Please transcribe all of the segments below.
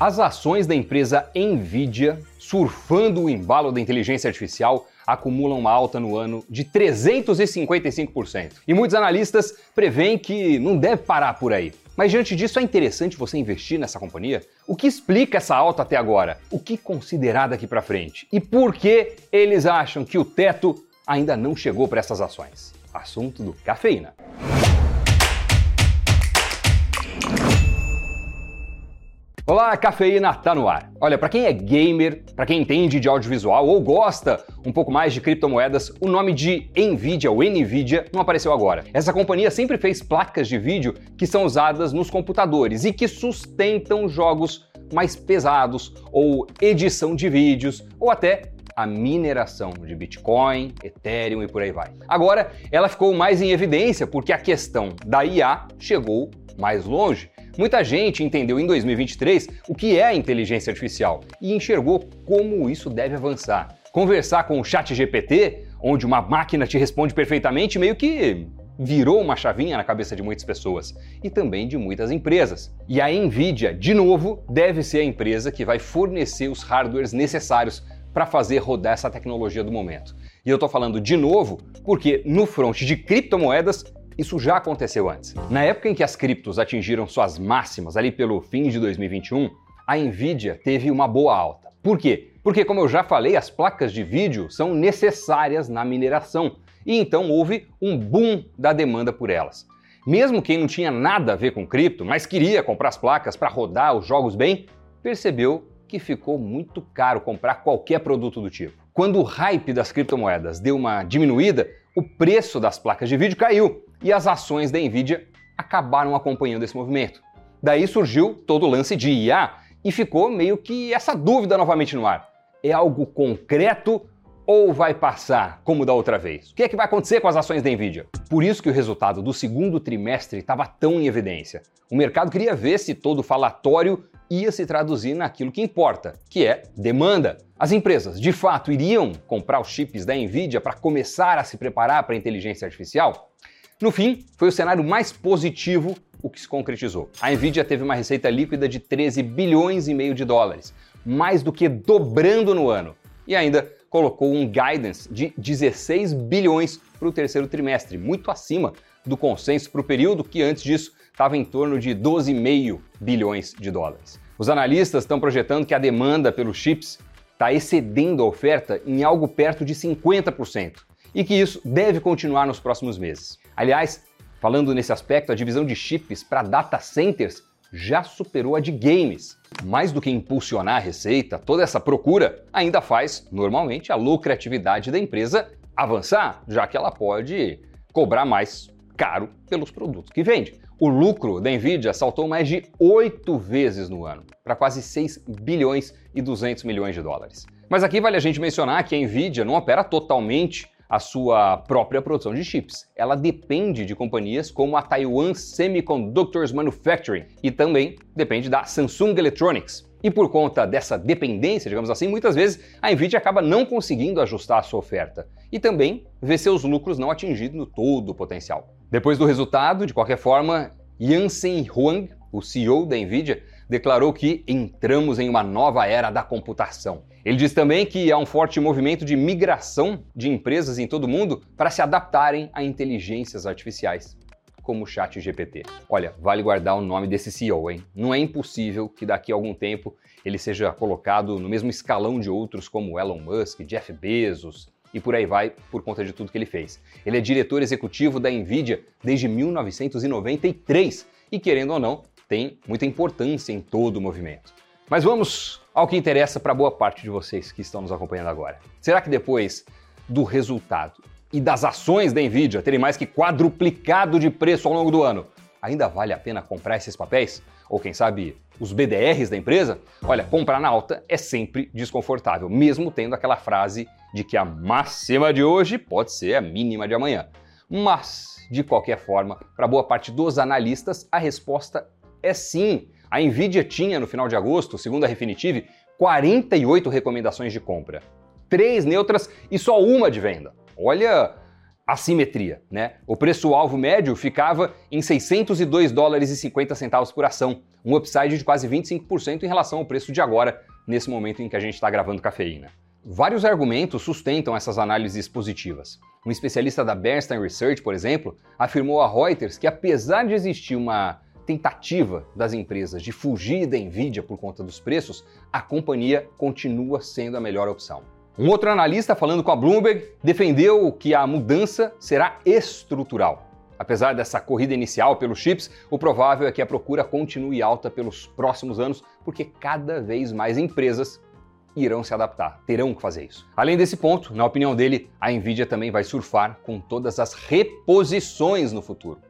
As ações da empresa Nvidia, surfando o embalo da inteligência artificial, acumulam uma alta no ano de 355%. E muitos analistas preveem que não deve parar por aí. Mas diante disso, é interessante você investir nessa companhia? O que explica essa alta até agora? O que considerar daqui para frente? E por que eles acham que o teto ainda não chegou para essas ações? Assunto do Cafeína. Olá, cafeína tá no ar. Olha, para quem é gamer, para quem entende de audiovisual ou gosta um pouco mais de criptomoedas, o nome de Nvidia ou Nvidia não apareceu agora. Essa companhia sempre fez placas de vídeo que são usadas nos computadores e que sustentam jogos mais pesados ou edição de vídeos ou até a mineração de Bitcoin, Ethereum e por aí vai. Agora, ela ficou mais em evidência porque a questão da IA chegou mais longe Muita gente entendeu em 2023 o que é a inteligência artificial e enxergou como isso deve avançar. Conversar com o Chat GPT, onde uma máquina te responde perfeitamente, meio que virou uma chavinha na cabeça de muitas pessoas e também de muitas empresas. E a Nvidia, de novo, deve ser a empresa que vai fornecer os hardwares necessários para fazer rodar essa tecnologia do momento. E eu estou falando de novo porque no front de criptomoedas isso já aconteceu antes. Na época em que as criptos atingiram suas máximas, ali pelo fim de 2021, a Nvidia teve uma boa alta. Por quê? Porque, como eu já falei, as placas de vídeo são necessárias na mineração e então houve um boom da demanda por elas. Mesmo quem não tinha nada a ver com cripto, mas queria comprar as placas para rodar os jogos bem, percebeu que ficou muito caro comprar qualquer produto do tipo. Quando o hype das criptomoedas deu uma diminuída, o preço das placas de vídeo caiu e as ações da Nvidia acabaram acompanhando esse movimento. Daí surgiu todo o lance de IA e ficou meio que essa dúvida novamente no ar. É algo concreto ou vai passar como da outra vez? O que é que vai acontecer com as ações da Nvidia? Por isso que o resultado do segundo trimestre estava tão em evidência. O mercado queria ver se todo o falatório ia se traduzir naquilo que importa, que é demanda. As empresas, de fato, iriam comprar os chips da Nvidia para começar a se preparar para a inteligência artificial? No fim, foi o cenário mais positivo o que se concretizou. A Nvidia teve uma receita líquida de 13 bilhões e meio de dólares, mais do que dobrando no ano. E ainda colocou um guidance de 16 bilhões para o terceiro trimestre, muito acima do consenso para o período que antes disso estava em torno de 12,5 bilhões de dólares. Os analistas estão projetando que a demanda pelos chips está excedendo a oferta em algo perto de 50% e que isso deve continuar nos próximos meses. Aliás, falando nesse aspecto, a divisão de chips para data centers já superou a de games. Mais do que impulsionar a receita, toda essa procura ainda faz, normalmente, a lucratividade da empresa avançar, já que ela pode cobrar mais caro pelos produtos que vende. O lucro da Nvidia saltou mais de oito vezes no ano, para quase 6 bilhões e 200 milhões de dólares. Mas aqui vale a gente mencionar que a Nvidia não opera totalmente a sua própria produção de chips. Ela depende de companhias como a Taiwan Semiconductors Manufacturing e também depende da Samsung Electronics. E por conta dessa dependência, digamos assim, muitas vezes a Nvidia acaba não conseguindo ajustar a sua oferta e também vê seus lucros não atingidos no todo o potencial. Depois do resultado, de qualquer forma, Yansen Huang, o CEO da Nvidia, declarou que entramos em uma nova era da computação. Ele diz também que há um forte movimento de migração de empresas em todo o mundo para se adaptarem a inteligências artificiais, como o Chat GPT. Olha, vale guardar o nome desse CEO, hein? Não é impossível que daqui a algum tempo ele seja colocado no mesmo escalão de outros como Elon Musk, Jeff Bezos, e por aí vai por conta de tudo que ele fez. Ele é diretor executivo da Nvidia desde 1993 e, querendo ou não, tem muita importância em todo o movimento. Mas vamos ao que interessa para boa parte de vocês que estão nos acompanhando agora. Será que depois do resultado e das ações da Nvidia terem mais que quadruplicado de preço ao longo do ano, ainda vale a pena comprar esses papéis? Ou quem sabe os BDRs da empresa? Olha, comprar na alta é sempre desconfortável, mesmo tendo aquela frase de que a máxima de hoje pode ser a mínima de amanhã. Mas, de qualquer forma, para boa parte dos analistas, a resposta é sim. A Nvidia tinha, no final de agosto, segundo a Refinitiv, 48 recomendações de compra. Três neutras e só uma de venda. Olha a simetria, né? O preço-alvo médio ficava em 602 dólares e 50 centavos por ação, um upside de quase 25% em relação ao preço de agora, nesse momento em que a gente está gravando cafeína. Vários argumentos sustentam essas análises positivas. Um especialista da Bernstein Research, por exemplo, afirmou a Reuters que apesar de existir uma tentativa das empresas de fugir da Nvidia por conta dos preços, a companhia continua sendo a melhor opção. Um outro analista, falando com a Bloomberg, defendeu que a mudança será estrutural. Apesar dessa corrida inicial pelos chips, o provável é que a procura continue alta pelos próximos anos, porque cada vez mais empresas irão se adaptar, terão que fazer isso. Além desse ponto, na opinião dele, a Nvidia também vai surfar com todas as reposições no futuro.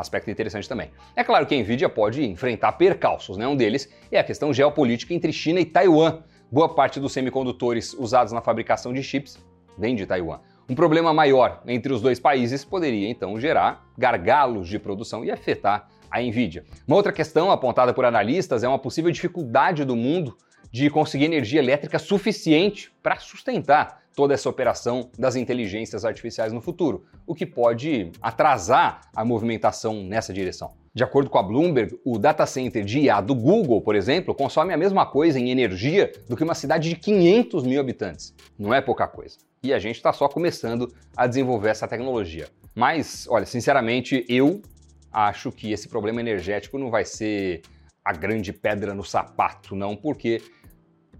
Aspecto interessante também. É claro que a Nvidia pode enfrentar percalços, né? Um deles é a questão geopolítica entre China e Taiwan. Boa parte dos semicondutores usados na fabricação de chips vem de Taiwan. Um problema maior entre os dois países poderia então gerar gargalos de produção e afetar a Nvidia. Uma outra questão apontada por analistas é uma possível dificuldade do mundo de conseguir energia elétrica suficiente para sustentar toda essa operação das inteligências artificiais no futuro, o que pode atrasar a movimentação nessa direção. De acordo com a Bloomberg, o data center de IA do Google, por exemplo, consome a mesma coisa em energia do que uma cidade de 500 mil habitantes. Não é pouca coisa. E a gente está só começando a desenvolver essa tecnologia. Mas, olha, sinceramente, eu acho que esse problema energético não vai ser a grande pedra no sapato, não, porque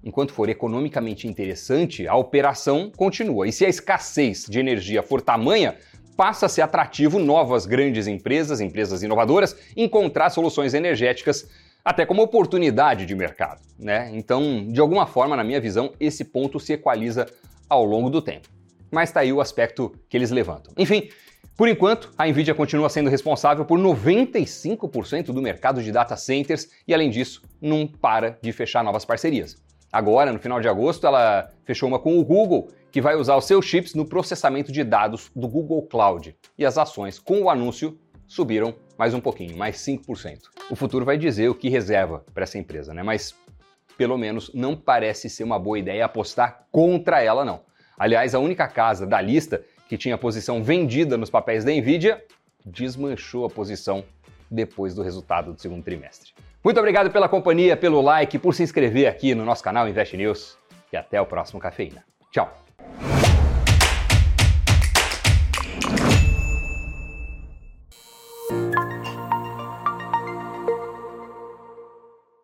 enquanto for economicamente interessante, a operação continua. E se a escassez de energia for tamanha, passa a ser atrativo novas grandes empresas, empresas inovadoras, encontrar soluções energéticas até como oportunidade de mercado, né? Então, de alguma forma, na minha visão, esse ponto se equaliza ao longo do tempo. Mas está aí o aspecto que eles levantam. Enfim, por enquanto, a Nvidia continua sendo responsável por 95% do mercado de data centers e, além disso, não para de fechar novas parcerias. Agora, no final de agosto, ela fechou uma com o Google, que vai usar os seus chips no processamento de dados do Google Cloud. E as ações com o anúncio subiram mais um pouquinho, mais 5%. O futuro vai dizer o que reserva para essa empresa, né? Mas pelo menos não parece ser uma boa ideia apostar contra ela, não. Aliás, a única casa da lista que tinha posição vendida nos papéis da Nvidia desmanchou a posição depois do resultado do segundo trimestre. Muito obrigado pela companhia, pelo like, por se inscrever aqui no nosso canal Invest News e até o próximo Cafeína. Tchau!